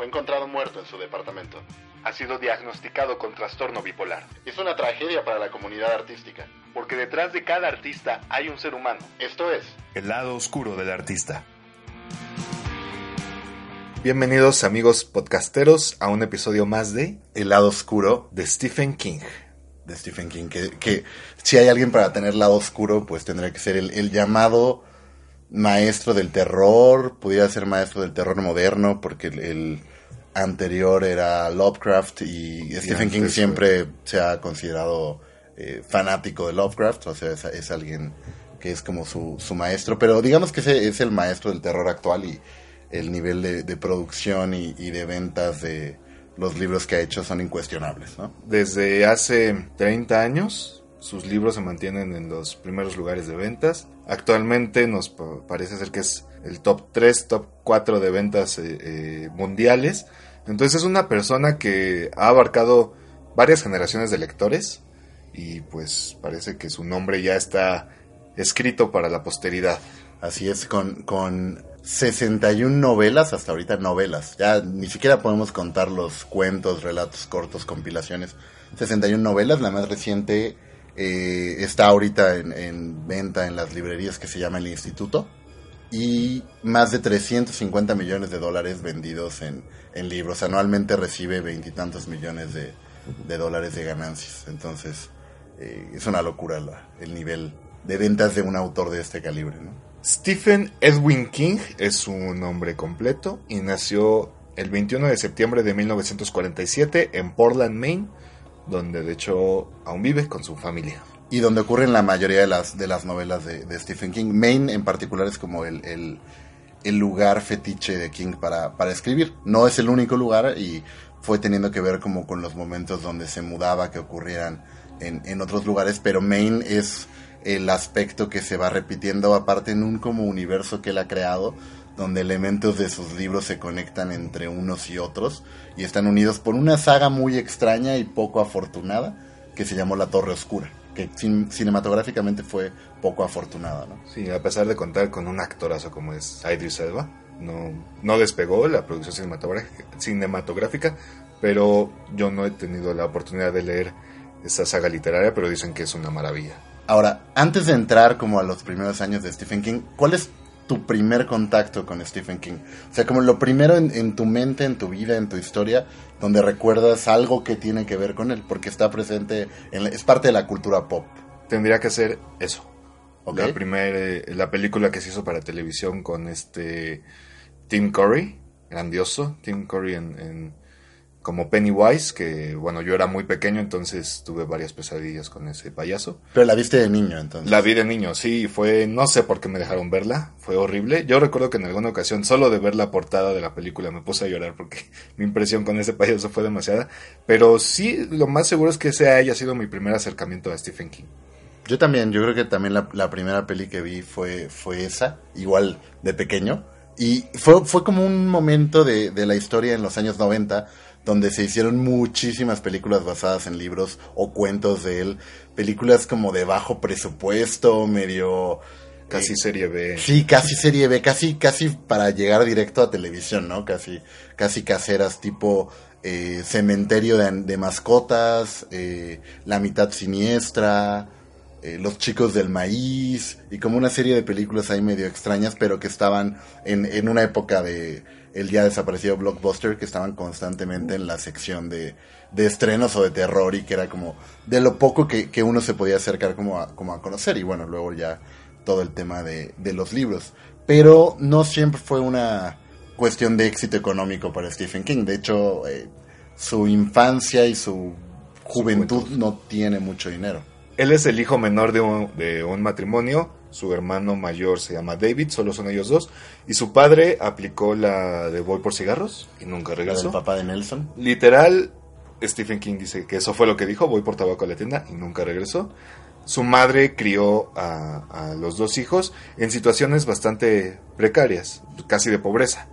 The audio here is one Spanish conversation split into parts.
fue encontrado muerto en su departamento. Ha sido diagnosticado con trastorno bipolar. Es una tragedia para la comunidad artística. Porque detrás de cada artista hay un ser humano. Esto es El lado oscuro del artista. Bienvenidos amigos podcasteros a un episodio más de El lado oscuro de Stephen King. de Stephen King. Que, que si hay alguien para tener lado oscuro, pues tendría que ser el, el llamado maestro del terror. Pudiera ser maestro del terror moderno, porque el, el anterior era Lovecraft y Stephen King siempre se ha considerado eh, fanático de Lovecraft. O sea, es, es alguien que es como su, su maestro. Pero digamos que ese es el maestro del terror actual y el nivel de, de producción y, y de ventas de los libros que ha hecho son incuestionables, ¿no? Desde hace 30 años, sus libros se mantienen en los primeros lugares de ventas. Actualmente nos pa- parece ser que es el top 3, top 4 de ventas eh, eh, mundiales. Entonces es una persona que ha abarcado varias generaciones de lectores y pues parece que su nombre ya está escrito para la posteridad. Así es, con, con 61 novelas, hasta ahorita novelas. Ya ni siquiera podemos contar los cuentos, relatos cortos, compilaciones. 61 novelas, la más reciente eh, está ahorita en, en venta en las librerías que se llama El Instituto. Y más de 350 millones de dólares vendidos en, libros. Anualmente recibe veintitantos millones de, dólares de ganancias. Entonces, eh, es una locura el nivel de ventas de un autor de este calibre, ¿no? Stephen Edwin King es su nombre completo y nació el 21 de septiembre de 1947 en Portland, Maine, donde de hecho aún vive con su familia. y donde ocurren la mayoría de las, de las novelas de, Stephen King. Maine en particular es como el, el, el lugar fetiche de King para, para escribir. No es el único lugar y fue teniendo que ver como con los momentos donde se mudaba, que ocurrieran en, en otros lugares, pero Maine es el aspecto que se va repitiendo aparte en un como universo que él ha creado donde elementos de sus libros se conectan entre unos y otros y están unidos por una saga muy extraña y poco afortunada que se llamó La Torre Oscura, que cin- cinematográficamente fue poco afortunada, ¿no? Sí, a pesar de contar con un actorazo como es Idris Elba, no, no despegó la producción cinematográfica, cinematográfica, pero yo no he tenido la oportunidad de leer esa saga literaria, pero dicen que es una maravilla. Ahora, antes de entrar como a los primeros años de Stephen King, ¿cuál es tu primer contacto con Stephen King? O sea, como lo primero en, en tu mente, en tu vida, en tu historia, donde recuerdas algo que tiene que ver con él, porque está presente, en la- es parte de la cultura pop. Tendría que ser eso. ¿ok? La primera, la película que se hizo para televisión con este Tim Curry, grandioso, Tim Curry en, en- como Pennywise, que bueno, yo era muy pequeño, entonces tuve varias pesadillas con ese payaso. Pero la viste de niño, entonces. La vi de niño, sí, fue, no sé por qué me dejaron verla, fue horrible. Yo recuerdo que en alguna ocasión, solo de ver la portada de la película, me puse a llorar porque mi impresión con ese payaso fue demasiada. Pero sí, lo más seguro es que ese haya sido mi primer acercamiento a Stephen King. Yo también, yo creo que también la, la primera peli que vi fue, fue esa, igual de pequeño. Y fue, fue como un momento de, de la historia en los años 90 donde se hicieron muchísimas películas basadas en libros o cuentos de él. Películas como de bajo presupuesto, medio... Casi eh, serie B. Sí, casi serie B, casi, casi para llegar directo a televisión, ¿no? Casi, casi caseras, tipo eh, cementerio de, de mascotas, eh, la mitad siniestra, eh, los chicos del maíz, y como una serie de películas ahí medio extrañas, pero que estaban en, en una época de el ya desaparecido Blockbuster, que estaban constantemente en la sección de, de estrenos o de terror, y que era como de lo poco que, que uno se podía acercar como a, como a conocer, y bueno, luego ya todo el tema de, de los libros. Pero no siempre fue una cuestión de éxito económico para Stephen King. De hecho, eh, su infancia y su juventud no tiene mucho dinero. Él es el hijo menor de un, de un matrimonio. Su hermano mayor se llama David, solo son ellos dos. Y su padre aplicó la de voy por cigarros y nunca regresó. papá de Nelson. Literal, Stephen King dice que eso fue lo que dijo, voy por tabaco a la tienda y nunca regresó. Su madre crió a, a los dos hijos en situaciones bastante precarias, casi de pobreza.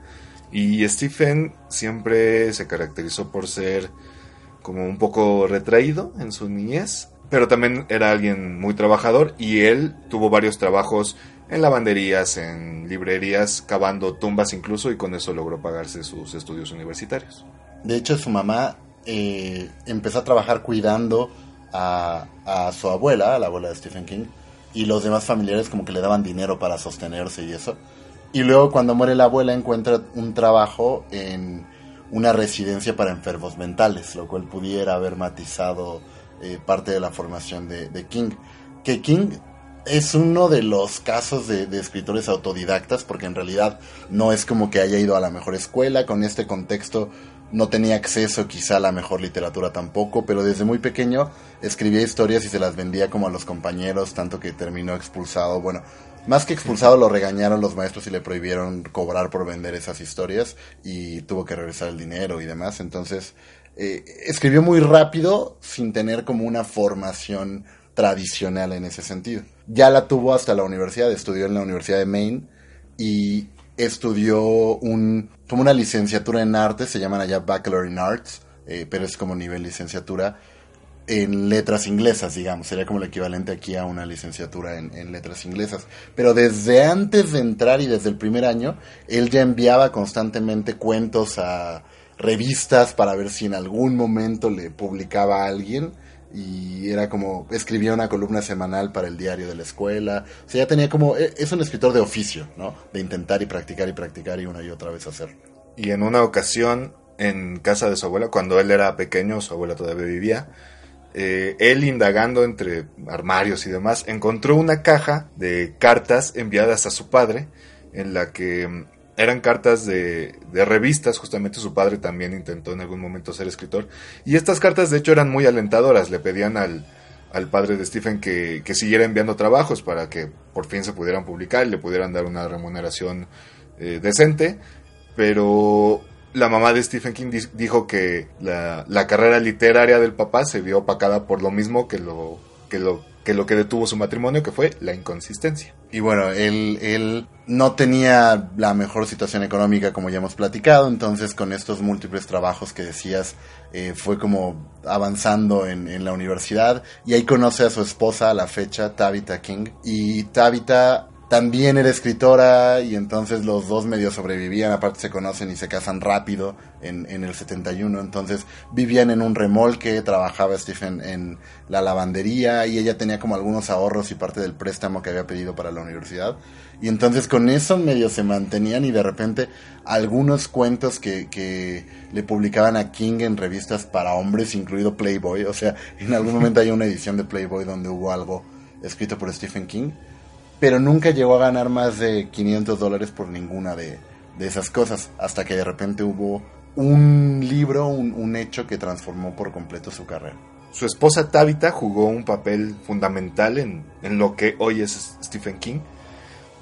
Y Stephen siempre se caracterizó por ser como un poco retraído en su niñez, pero también era alguien muy trabajador y él tuvo varios trabajos en lavanderías, en librerías, cavando tumbas incluso, y con eso logró pagarse sus estudios universitarios. De hecho, su mamá eh, empezó a trabajar cuidando a, a su abuela, a la abuela de Stephen King, y los demás familiares como que le daban dinero para sostenerse y eso. Y luego cuando muere la abuela encuentra un trabajo en una residencia para enfermos mentales, lo cual pudiera haber matizado eh, parte de la formación de, de, King. Que King es uno de los casos de, de, escritores autodidactas, porque en realidad no es como que haya ido a la mejor escuela, con este contexto no tenía acceso quizá a la mejor literatura tampoco, pero desde muy pequeño escribía historias y se las vendía como a los compañeros, tanto que terminó expulsado. Bueno, más que expulsado lo regañaron los maestros y le prohibieron cobrar por vender esas historias y tuvo que regresar el dinero y demás. Entonces, eh, escribió muy rápido sin tener como una formación tradicional en ese sentido. Ya la tuvo hasta la universidad, estudió en la Universidad de Maine y estudió un, como una licenciatura en arte, se llaman allá Bachelor in Arts, eh, pero es como nivel licenciatura en letras inglesas, digamos, sería como el equivalente aquí a una licenciatura en, en, letras inglesas. Pero desde antes de entrar y desde el primer año, él ya enviaba constantemente cuentos a revistas para ver si en algún momento le publicaba a alguien y era como escribía una columna semanal para el diario de la escuela. O sea, ya tenía como es un escritor de oficio, ¿no? De intentar y practicar y practicar y una y otra vez hacer. Y en una ocasión en casa de su abuela, cuando él era pequeño, su abuela todavía vivía, eh, él indagando entre armarios y demás, encontró una caja de cartas enviadas a su padre, en la que eran cartas de, de, revistas, justamente su padre también intentó en algún momento ser escritor, y estas cartas de hecho eran muy alentadoras, le pedían al, al padre de Stephen que, que, siguiera enviando trabajos para que por fin se pudieran publicar y le pudieran dar una remuneración eh, decente, pero la mamá de Stephen King dijo que la, la, carrera literaria del papá se vio opacada por lo mismo que lo que lo que lo que detuvo su matrimonio, que fue la inconsistencia. Y bueno, él, él no tenía la mejor situación económica, como ya hemos platicado, entonces con estos múltiples trabajos que decías, eh, fue como avanzando en, en, la universidad, y ahí conoce a su esposa a la fecha, Tabitha King, y Tabitha también era escritora y entonces los dos medio sobrevivían, aparte se conocen y se casan rápido en, en, el 71, entonces vivían en un remolque, trabajaba Stephen en la lavandería y ella tenía como algunos ahorros y parte del préstamo que había pedido para la universidad. Y entonces con eso medio se mantenían y de repente algunos cuentos que, que le publicaban a King en revistas para hombres, incluido Playboy, o sea, en algún momento hay una edición de Playboy donde hubo algo escrito por Stephen King pero nunca llegó a ganar más de 500 dólares por ninguna de, de, esas cosas, hasta que de repente hubo un libro, un, un, hecho que transformó por completo su carrera. Su esposa Tabitha jugó un papel fundamental en, en lo que hoy es Stephen King,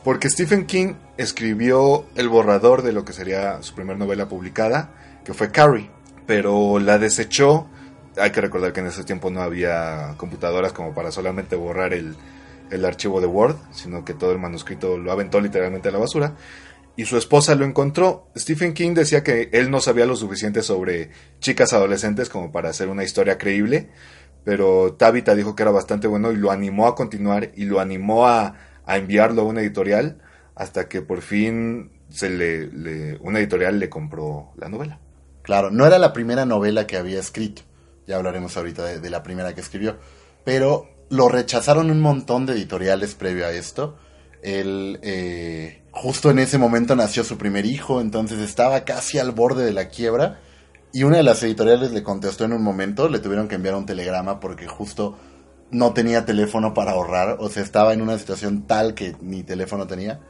porque Stephen King escribió el borrador de lo que sería su primera novela publicada, que fue Carrie, pero la desechó. Hay que recordar que en ese tiempo no había computadoras como para solamente borrar el, el archivo de Word, sino que todo el manuscrito lo aventó literalmente a la basura. Y su esposa lo encontró. Stephen King decía que él no sabía lo suficiente sobre chicas adolescentes como para hacer una historia creíble, pero Tabitha dijo que era bastante bueno y lo animó a continuar y lo animó a, a enviarlo a una editorial hasta que por fin se le, una editorial le compró la novela. Claro, no era la primera novela que había escrito, ya hablaremos ahorita de, de la primera que escribió, pero lo rechazaron un montón de editoriales previo a esto. Él, eh, justo en ese momento nació su primer hijo, entonces estaba casi al borde de la quiebra. Y una de las editoriales le contestó en un momento, le tuvieron que enviar un telegrama porque justo no tenía teléfono para ahorrar, o sea, estaba en una situación tal que ni teléfono tenía.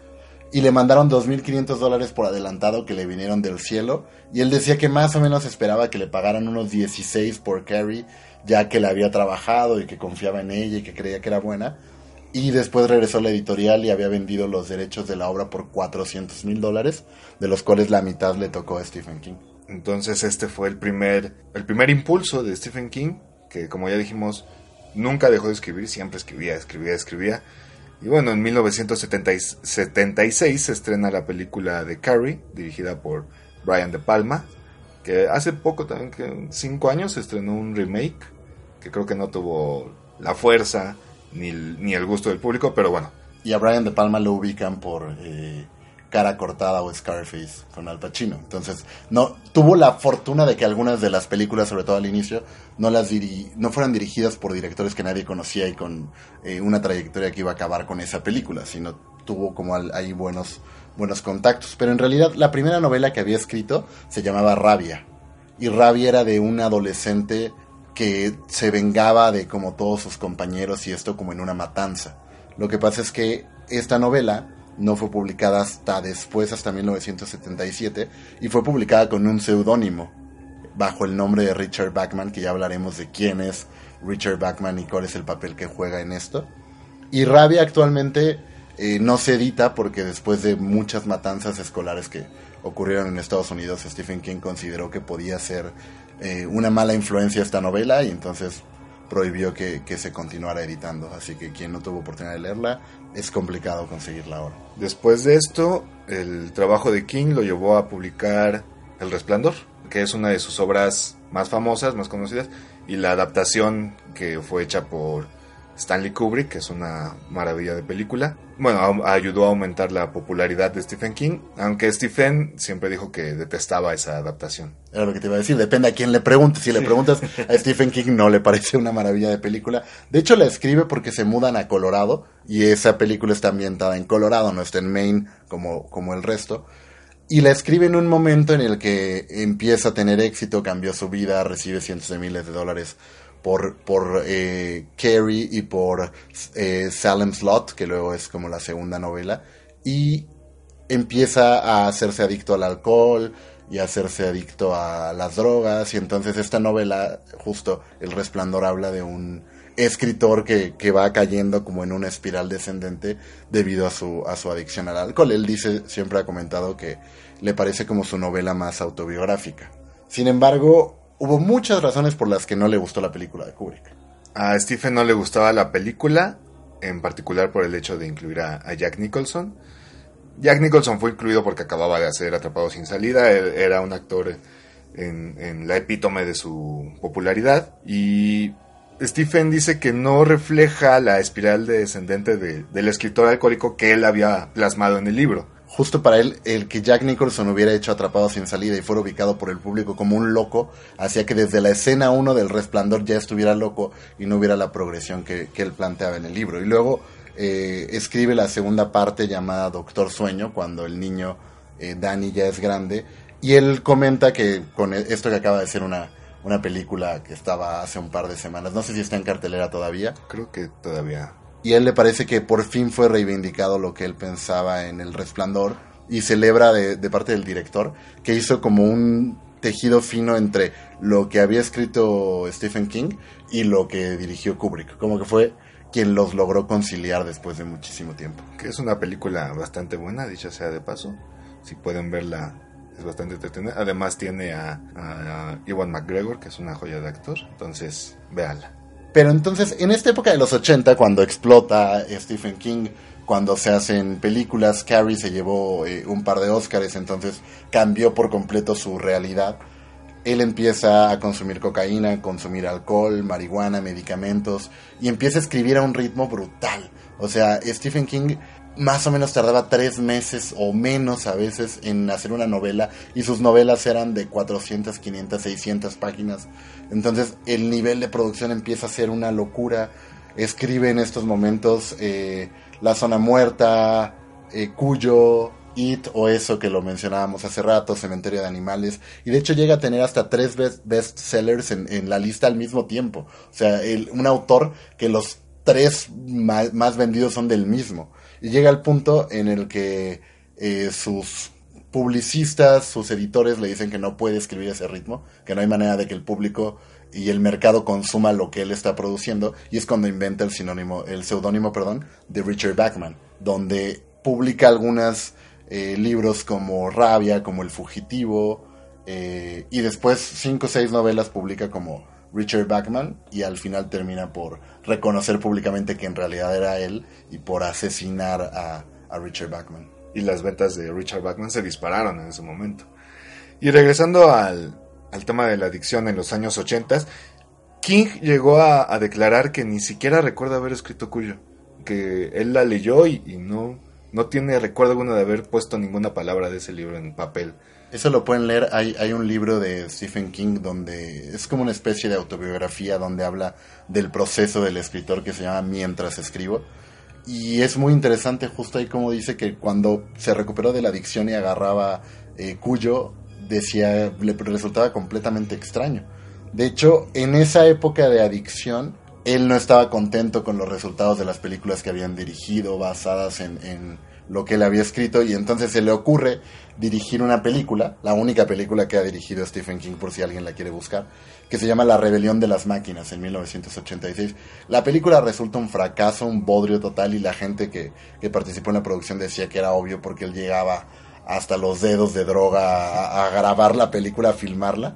Y le mandaron 2.500 dólares por adelantado que le vinieron del cielo. Y él decía que más o menos esperaba que le pagaran unos 16 por carry ya que la había trabajado y que confiaba en ella y que creía que era buena. Y después regresó a la editorial y había vendido los derechos de la obra por 400 mil dólares, de los cuales la mitad le tocó a Stephen King. Entonces este fue el primer, el primer impulso de Stephen King, que como ya dijimos, nunca dejó de escribir, siempre escribía, escribía, escribía. Y bueno, en 1976 se estrena la película de Carrie, dirigida por Brian De Palma, que hace poco también, que cinco años, se estrenó un remake que creo que no tuvo la fuerza ni ni el gusto del público, pero bueno, y a Brian De Palma lo ubican por eh, Cara Cortada o Scarface con Al Pacino. Entonces, no tuvo la fortuna de que algunas de las películas, sobre todo al inicio, no las diri no fueran dirigidas por directores que nadie conocía y con eh, una trayectoria que iba a acabar con esa película, sino tuvo como ahí buenos buenos contactos. Pero en realidad la primera novela que había escrito se llamaba Rabia. Y Rabia era de un adolescente que se vengaba de como todos sus compañeros y esto como en una matanza. Lo que pasa es que esta novela no fue publicada hasta después, hasta 1977, y fue publicada con un seudónimo, bajo el nombre de Richard Bachman, que ya hablaremos de quién es Richard Bachman y cuál es el papel que juega en esto. Y Rabia actualmente eh, no se edita porque después de muchas matanzas escolares que ocurrieron en Estados Unidos, Stephen King consideró que podía ser eh, una mala influencia esta novela y entonces prohibió que, se continuara editando. Así que quien no tuvo oportunidad de leerla, es complicado conseguirla ahora. Después de esto, el trabajo de King lo llevó a publicar El Resplandor, que es una de sus obras más famosas, más conocidas, y la adaptación que fue hecha por Stanley Kubrick, que es una maravilla de película. Bueno, ayudó a aumentar la popularidad de Stephen King, aunque Stephen siempre dijo que detestaba esa adaptación. Era lo que te iba a decir, depende a quién le preguntes. Si le preguntas a Stephen King, no le parece una maravilla de película. De hecho, la escribe porque se mudan a Colorado y esa película está ambientada en Colorado, no está en Maine como, como el resto. Y la escribe en un momento en el que empieza a tener éxito, cambió su vida, recibe cientos de miles de dólares por, por eh, Carrie y por eh, Salem Slot, que luego es como la segunda novela, y empieza a hacerse adicto al alcohol y a hacerse adicto a las drogas, y entonces esta novela, justo El Resplandor, habla de un escritor que, que, va cayendo como en una espiral descendente debido a su, a su adicción al alcohol. Él dice, siempre ha comentado que le parece como su novela más autobiográfica. Sin embargo, hubo muchas razones por las que no le gustó la película de Kubrick. A Stephen no le gustaba la película, en particular por el hecho de incluir a, Jack Nicholson. Jack Nicholson fue incluido porque acababa de hacer Atrapado sin salida, era un actor en, la epítome de su popularidad y Stephen dice que no refleja la espiral descendente del escritor alcohólico que él había plasmado en el libro justo para él, el que Jack Nicholson hubiera hecho Atrapado sin salida y fuera ubicado por el público como un loco, hacía que desde la escena 1 del resplandor ya estuviera loco y no hubiera la progresión que, él planteaba en el libro. Y luego eh, escribe la segunda parte llamada Doctor Sueño, cuando el niño eh, Danny ya es grande, y él comenta que con e, esto que acaba de ser una, una película que estaba hace un par de semanas, no sé si está en cartelera todavía. Creo que todavía y a él le parece que por fin fue reivindicado lo que él pensaba en El Resplandor y celebra de, parte del director que hizo como un tejido fino entre lo que había escrito Stephen King y lo que dirigió Kubrick, como que fue quien los logró conciliar después de muchísimo tiempo. Que es una película bastante buena, dicha sea de paso, si pueden verla es bastante entretenida. Además tiene a, a Iwan McGregor, que es una joya de actor, entonces véala. Pero entonces, en esta época de los 80, cuando explota Stephen King, cuando se hacen películas, Carrie se llevó eh, un par de Oscars, entonces cambió por completo su realidad. Él empieza a consumir cocaína, consumir alcohol, marihuana, medicamentos, y empieza a escribir a un ritmo brutal. O sea, Stephen King más o menos tardaba tres meses o menos a veces en hacer una novela y sus novelas eran de 400, 500, 600 páginas. Entonces el nivel de producción empieza a ser una locura. Escribe en estos momentos eh, La Zona Muerta, eh, Cuyo, It o eso que lo mencionábamos hace rato, Cementerio de Animales. Y de hecho llega a tener hasta tres best sellers en, la lista al mismo tiempo. O sea, un autor que los tres más vendidos son del mismo. Y llega al punto en el que eh, sus publicistas, sus editores le dicen que no puede escribir ese ritmo, que no hay manera de que el público y el mercado consuma lo que él está produciendo y es cuando inventa el sinónimo, el seudónimo, perdón, de Richard Bachman, donde publica algunos eh, libros como Rabia, como El Fugitivo eh, y después cinco o seis novelas publica como Richard Bachman y al final termina por reconocer públicamente que en realidad era él y por asesinar a, Richard Bachman. Y las ventas de Richard Bachman se dispararon en ese momento. Y regresando al, tema de la adicción en los años 80, King llegó a, declarar que ni siquiera recuerda haber escrito Cuyo. que él la leyó y, y no, no tiene recuerdo alguno de haber puesto ninguna palabra de ese libro en papel. Eso lo pueden leer. Hay, hay un libro de Stephen King donde es como una especie de autobiografía donde habla del proceso del escritor que se llama Mientras escribo. Y es muy interesante justo ahí como dice que cuando se recuperó de la adicción y agarraba eh, Cuyo, decía, le resultaba completamente extraño. De hecho, en esa época de adicción, él no estaba contento con los resultados de las películas que habían dirigido basadas en, en lo que él había escrito y entonces se le ocurre dirigir una película, la única película que ha dirigido Stephen King por si alguien la quiere buscar, que se llama La rebelión de las máquinas en 1986. La película resulta un fracaso, un bodrio total y la gente que, que participó en la producción decía que era obvio porque él llegaba hasta los dedos de droga a, a grabar la película, a filmarla.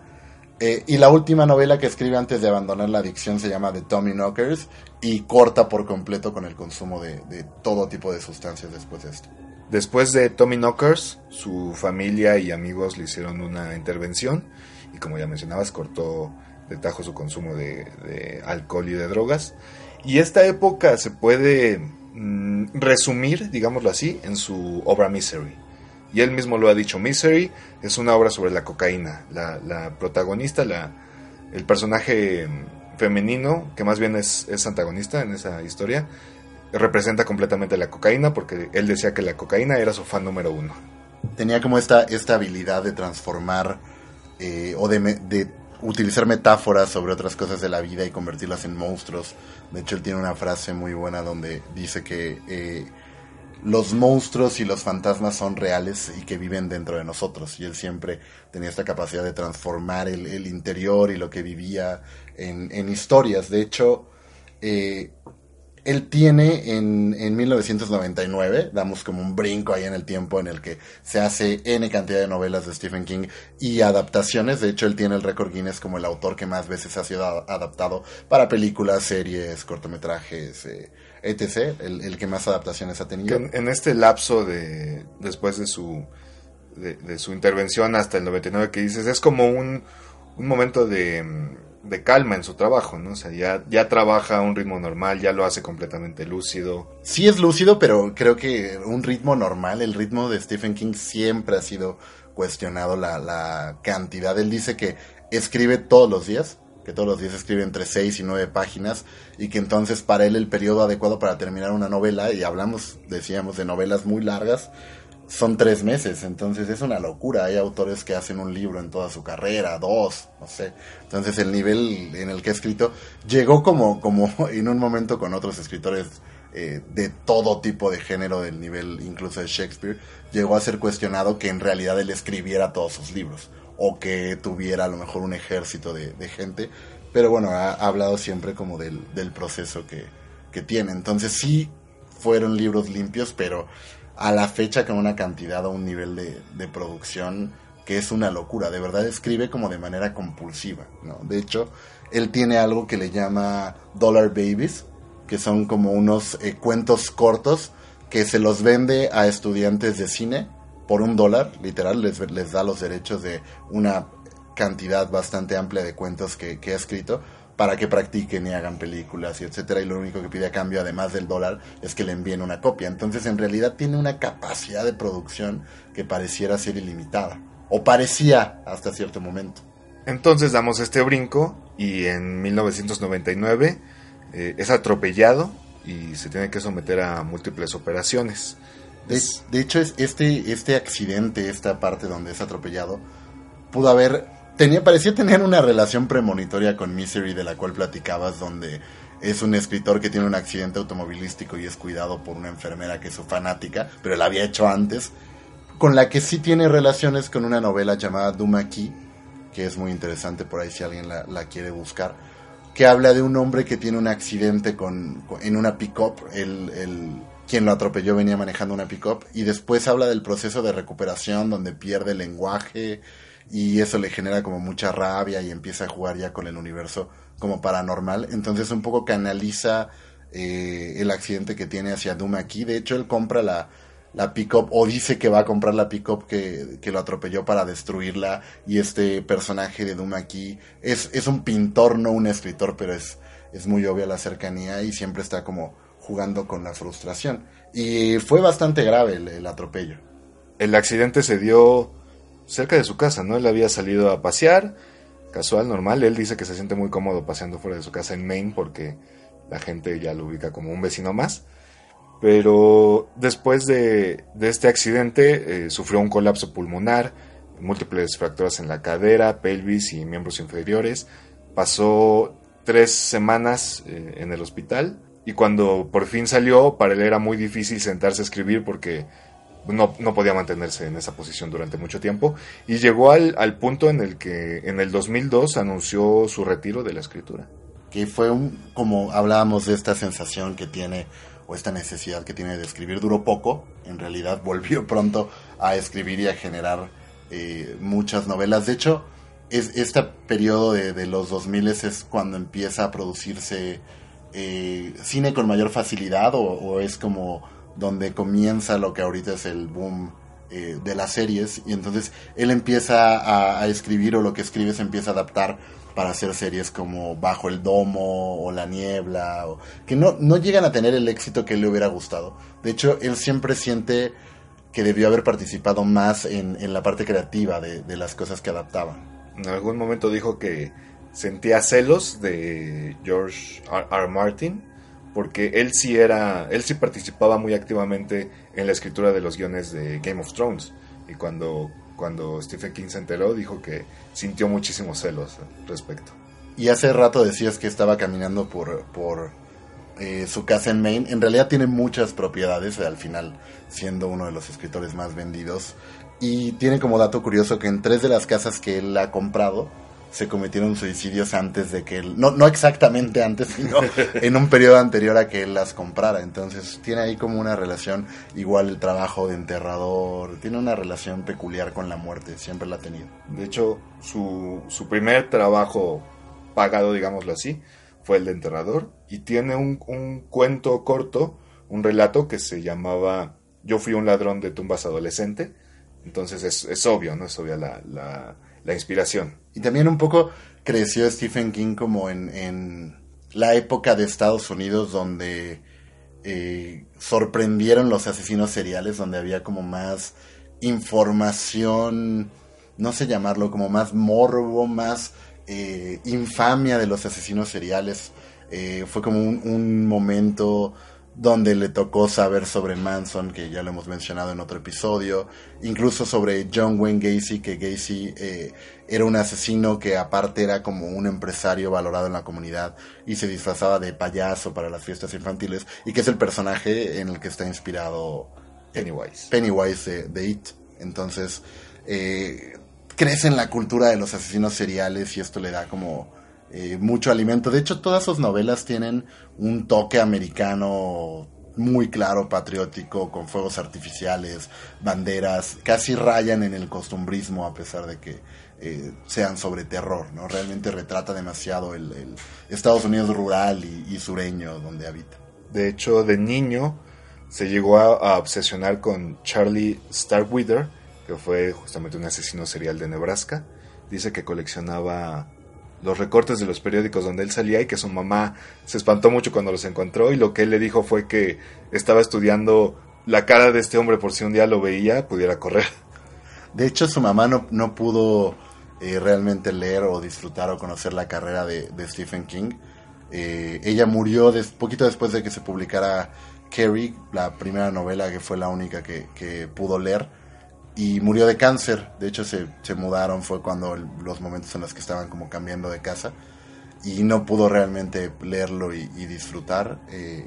Eh, y la última novela que escribe antes de abandonar la adicción se llama The Tommy Knockers y corta por completo con el consumo de, todo tipo de sustancias después de esto. Después de Tommy Knockers, su familia y amigos le hicieron una intervención y como ya mencionabas, cortó de tajo su consumo de, de alcohol y de drogas. Y esta época se puede mm, resumir, digámoslo así, en su obra Misery. Y él mismo lo ha dicho, Misery es una obra sobre la cocaína. La, protagonista, la, el personaje femenino, que más bien es, es antagonista en esa historia, representa completamente la cocaína porque él decía que la cocaína era su fan número uno. Tenía como esta, esta habilidad de transformar eh, o de, de utilizar metáforas sobre otras cosas de la vida y convertirlas en monstruos. De hecho, él tiene una frase muy buena donde dice que eh, los monstruos y los fantasmas son reales y que viven dentro de nosotros. Y él siempre tenía esta capacidad de transformar el, el interior y lo que vivía en, en historias. De hecho, eh, él tiene en, en 1999, damos como un brinco ahí en el tiempo en el que se hace N cantidad de novelas de Stephen King y adaptaciones. De hecho, él tiene el récord Guinness como el autor que más veces ha sido adaptado para películas, series, cortometrajes, eh, etc. El, el que más adaptaciones ha tenido. en, en este lapso de después de su de, de su intervención hasta el 99 que dices es como un, un momento de, de calma en su trabajo, ¿no? O sea, ya, ya trabaja a un ritmo normal, ya lo hace completamente lúcido. Sí es lúcido, pero creo que un ritmo normal, el ritmo de Stephen King siempre ha sido cuestionado la, la cantidad. Él dice que escribe todos los días, que todos los días escribe entre 6 y 9 páginas y que entonces para él el periodo adecuado para terminar una novela, y hablamos, decíamos, de novelas muy largas, son tres meses, entonces es una locura. Hay autores que hacen un libro en toda su carrera, dos, no sé. Entonces el nivel en el que ha escrito llegó como, como en un momento con otros escritores eh, de todo tipo de género, del nivel incluso de Shakespeare, llegó a ser cuestionado que en realidad él escribiera todos sus libros o que tuviera a lo mejor un ejército de, gente. Pero bueno, ha, ha hablado siempre como del, proceso que, tiene. Entonces sí fueron libros limpios, pero a la fecha con una cantidad o un nivel de, producción que es una locura. De verdad escribe como de manera compulsiva. De hecho, él tiene algo que le llama Dollar Babies, que son como unos eh, cuentos cortos que se los vende a estudiantes de cine por un dólar, literal, les, les da los derechos de una cantidad bastante amplia de cuentos que, que ha escrito para que practiquen y hagan películas y etcétera y lo único que pide a cambio además del dólar es que le envíen una copia entonces en realidad tiene una capacidad de producción que pareciera ser ilimitada o parecía hasta cierto momento Entonces damos este brinco y en 1999 eh, es atropellado y se tiene que someter a múltiples operaciones. De, Es- de hecho es este este accidente esta parte donde es atropellado pudo haber tenía parecía tener una relación premonitoria con Misery de la cual platicabas donde es un escritor que tiene un accidente automovilístico y es cuidado por una enfermera que es su fanática, pero la había hecho antes, con la que sí tiene relaciones con una novela llamada Dumaki, que es muy interesante por ahí si alguien la, la quiere buscar, que habla de un hombre que tiene un accidente con, con- en una pick-up, el, el- quien lo atropelló venía manejando una pick-up, y después habla del proceso de recuperación donde pierde el lenguaje y eso le genera como mucha rabia y empieza a jugar ya con el universo como paranormal. Entonces un poco canaliza eh, el accidente que tiene hacia Doom aquí. De hecho, él compra la, la pick-up o dice que va a comprar la pick-up que, que lo atropelló para destruirla. Y este personaje de Doom aquí es, es un pintor, no un escritor, pero es, es muy obvia la cercanía y siempre está como jugando con la frustración. Y fue bastante grave el, el atropello. El accidente se dio cerca de su casa, ¿no? Él había salido a pasear, casual, normal. Él dice que se siente muy cómodo paseando fuera de su casa en Maine porque la gente ya lo ubica como un vecino más. Pero después de, de este accidente eh, sufrió un colapso pulmonar, múltiples fracturas en la cadera, pelvis y miembros inferiores. Pasó tres semanas eh, en el hospital y cuando por fin salió, para él era muy difícil sentarse a escribir porque no, no podía mantenerse en esa posición durante mucho tiempo y llegó al, al punto en el que en el 2002 anunció su retiro de la escritura. Que fue un, como hablábamos de esta sensación que tiene o esta necesidad que tiene de escribir duró poco, en realidad volvió pronto a escribir y a generar eh, muchas novelas. De hecho, es, este periodo de, de los 2000 es cuando empieza a producirse eh, cine con mayor facilidad o, es como donde comienza lo que ahorita es el boom eh, de las series y entonces él empieza a, escribir o lo que escribe se empieza a adaptar para hacer series como Bajo el Domo o La Niebla, o, que no, no llegan a tener el éxito que le hubiera gustado. De hecho, él siempre siente que debió haber participado más en, en la parte creativa de, de, las cosas que adaptaban. En algún momento dijo que sentía celos de George R. R. Martin porque él sí era, él sí participaba muy activamente en la escritura de los guiones de Game of Thrones y cuando cuando Stephen King se enteró, dijo que sintió muchísimos celos al respecto. Y hace rato decías que estaba caminando por, por eh, su casa en Maine. En realidad tiene muchas propiedades, al final siendo uno de los escritores más vendidos. Y tiene como dato curioso que en tres de las casas que él ha comprado, se cometieron suicidios antes de que él, no, no exactamente antes, sino en un periodo anterior a que él las comprara. Entonces tiene ahí como una relación, igual el trabajo de enterrador, tiene una relación peculiar con la muerte, siempre la ha tenido. De hecho, su, su primer trabajo pagado, digámoslo así, fue el de enterrador y tiene un, un cuento corto, un relato que se llamaba Yo fui un ladrón de tumbas adolescente. Entonces es, es obvio, ¿no? Es obvia la, la la inspiración. Y también un poco creció Stephen King como en, en la época de Estados Unidos donde eh, sorprendieron los asesinos seriales, donde había como más información, no sé llamarlo, como más morbo, más eh, infamia de los asesinos seriales. Eh, fue como un, un momento donde le tocó saber sobre Manson, que ya lo hemos mencionado en otro episodio, incluso sobre John Wayne Gacy, que Gacy eh, era un asesino que aparte era como un empresario valorado en la comunidad y se disfrazaba de payaso para las fiestas infantiles, y que es el personaje en el que está inspirado Pennywise, Pennywise de, de It. Entonces, eh, crece en la cultura de los asesinos seriales y esto le da como eh, mucho alimento. De hecho, todas sus novelas tienen un toque americano muy claro, patriótico, con fuegos artificiales, banderas, casi rayan en el costumbrismo a pesar de que eh, sean sobre terror, ¿no? Realmente retrata demasiado el, Estados Unidos rural y, y, sureño donde habita. De hecho, de niño se llegó a, a obsesionar con Charlie Starkweather, que fue justamente un asesino serial de Nebraska. Dice que coleccionaba los recortes de los periódicos donde él salía y que su mamá se espantó mucho cuando los encontró y lo que él le dijo fue que estaba estudiando la cara de este hombre por si un día lo veía pudiera correr. De hecho su mamá no, no pudo eh, realmente leer o disfrutar o conocer la carrera de, Stephen King. Eh, ella murió poquito después de que se publicara Carrie, la primera novela que fue la única que pudo leer y murió de cáncer. De hecho, se, se, mudaron, fue cuando los momentos en los que estaban como cambiando de casa y no pudo realmente leerlo y, disfrutar. Eh,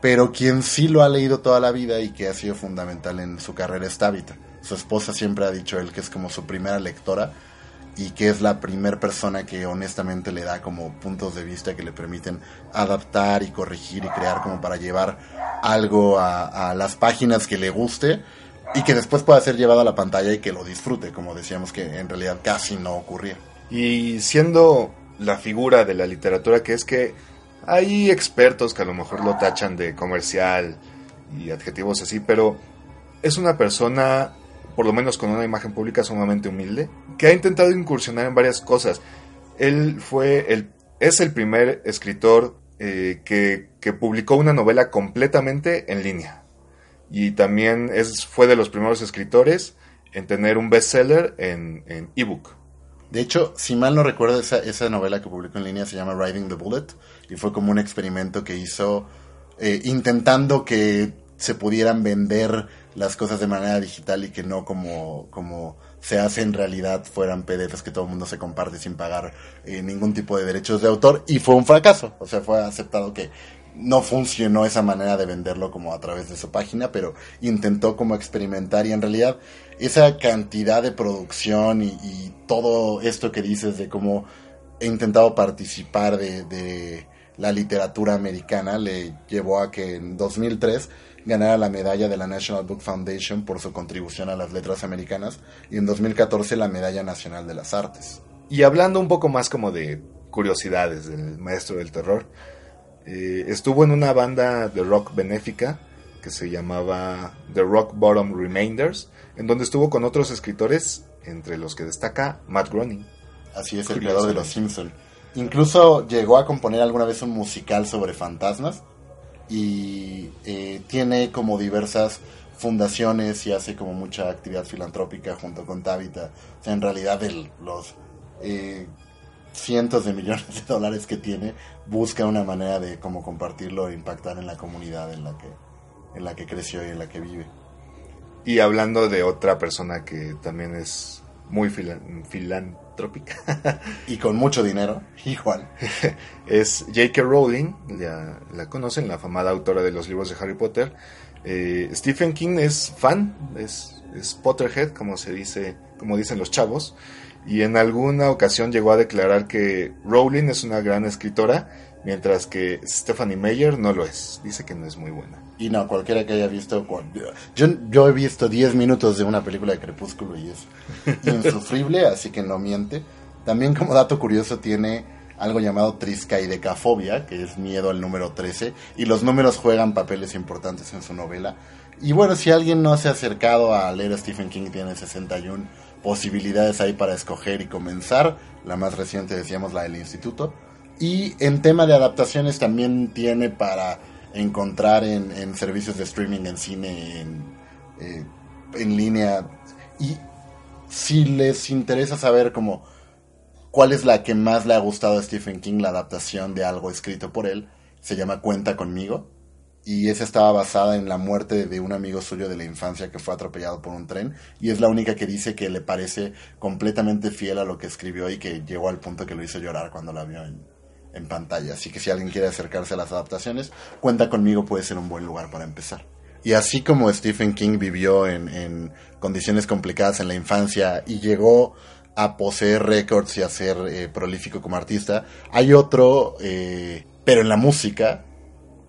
pero quien sí lo ha leído toda la vida y que ha sido fundamental en su carrera es Tabitha. Su esposa siempre ha dicho él que es como su primera lectora y que es la primera persona que honestamente le da como puntos de vista que le permiten adaptar y corregir y crear como para llevar algo a las páginas que le guste y que después pueda ser llevado a la pantalla y que lo disfrute, como decíamos que en realidad casi no ocurría. Y siendo la figura de la literatura que es que hay expertos que a lo mejor lo tachan de comercial y adjetivos así, pero es una persona, por lo menos con una imagen pública sumamente humilde, que ha intentado incursionar en varias cosas. Él fue el, es el primer escritor eh, que, que publicó una novela completamente en línea. Y también es, fue de los primeros escritores en tener un bestseller en en ebook. De hecho, si mal no recuerdo, esa, esa novela que publicó en línea se llama Riding the Bullet y fue como un experimento que hizo eh, intentando que se pudieran vender las cosas de manera digital y que no como, como se hace en realidad fueran PDFs que todo el mundo se comparte sin pagar eh, ningún tipo de derechos de autor y fue un fracaso. O sea, fue aceptado que no funcionó esa manera de venderlo como a través de su página, pero intentó como experimentar y en realidad esa cantidad de producción y, todo esto que dices de cómo he intentado participar de, de, la literatura americana le llevó a que en 2003 ganara la medalla de la National Book Foundation por su contribución a las letras americanas y en 2014 la medalla nacional de las artes. Y hablando un poco más como de curiosidades del maestro del terror, eh, estuvo en una banda de rock benéfica que se llamaba The Rock Bottom Remainders, en donde estuvo con otros escritores, entre los que destaca Matt Groening. Así es, el creador de Los Simpson. Incluso llegó a componer alguna vez un musical sobre fantasmas y eh, tiene como diversas fundaciones y hace como mucha actividad filantrópica junto con Tabitha. O sea, en realidad el, los eh, cientos de millones de dólares que tiene busca una manera de cómo compartirlo e impactar en la comunidad en la que en la que creció y en la que vive. Y hablando de otra persona que también es muy filan filantrópica. y con mucho dinero, igual. es J.K. Rowling, ya la conocen, la afamada autora de los libros de Harry Potter. Eh, Stephen King es fan, es, es Potterhead, como se dice, como dicen los chavos. Y en alguna ocasión llegó a declarar que Rowling es una gran escritora, mientras que Stephanie Meyer no lo es. Dice que no es muy buena. Y no, cualquiera que haya visto. Yo, yo he visto 10 minutos de una película de Crepúsculo y es insufrible, así que no miente. También, como dato curioso, tiene algo llamado triscaidecafobia, que es miedo al número 13, y los números juegan papeles importantes en su novela. Y bueno, si alguien no se ha acercado a leer a Stephen King, tiene 61 posibilidades ahí para escoger y comenzar. La más reciente, decíamos, la del instituto. Y en tema de adaptaciones también tiene para encontrar en, servicios de streaming, en cine, en, eh, en línea. Y si les interesa saber como cuál es la que más le ha gustado a Stephen King, la adaptación de algo escrito por él, se llama Cuenta conmigo. Y esa estaba basada en la muerte de un amigo suyo de la infancia que fue atropellado por un tren. Y es la única que dice que le parece completamente fiel a lo que escribió y que llegó al punto que lo hizo llorar cuando la vio en, en pantalla. Así que si alguien quiere acercarse a las adaptaciones, cuenta conmigo puede ser un buen lugar para empezar. Y así como Stephen King vivió en, condiciones complicadas en la infancia y llegó a poseer récords y a ser eh, prolífico como artista, hay otro, eh, pero en la música,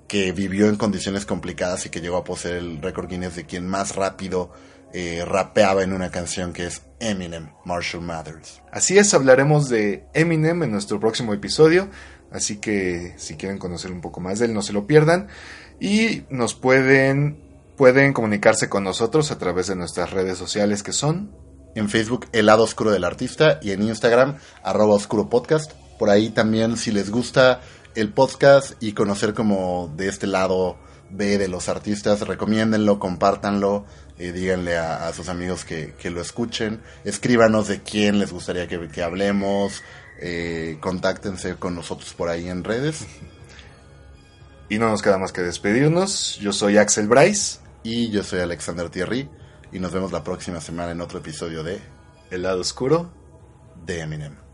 que vivió en condiciones complicadas y que llegó a poseer el récord Guinness de quien más rápido eh, rapeaba en una canción que es Eminem, Marshall Mathers. Así es, hablaremos de Eminem en nuestro próximo episodio, así que si quieren conocer un poco más de él, no se lo pierdan. Y nos pueden, pueden comunicarse con nosotros a través de nuestras redes sociales que son... En Facebook, El lado oscuro del artista, y en Instagram, arroba oscuro podcast. Por ahí también, si les gusta el podcast y conocer como de este lado B de los artistas, recomiéndenlo, compártanlo, eh, díganle a, a, sus amigos que, que, lo escuchen, escríbanos de quién les gustaría que, que hablemos, eh, contáctense con nosotros por ahí en redes. Y no nos queda más que despedirnos. Yo soy Axel Bryce. Y yo soy Alexander Thierry. Y nos vemos la próxima semana en otro episodio de El lado oscuro de Eminem.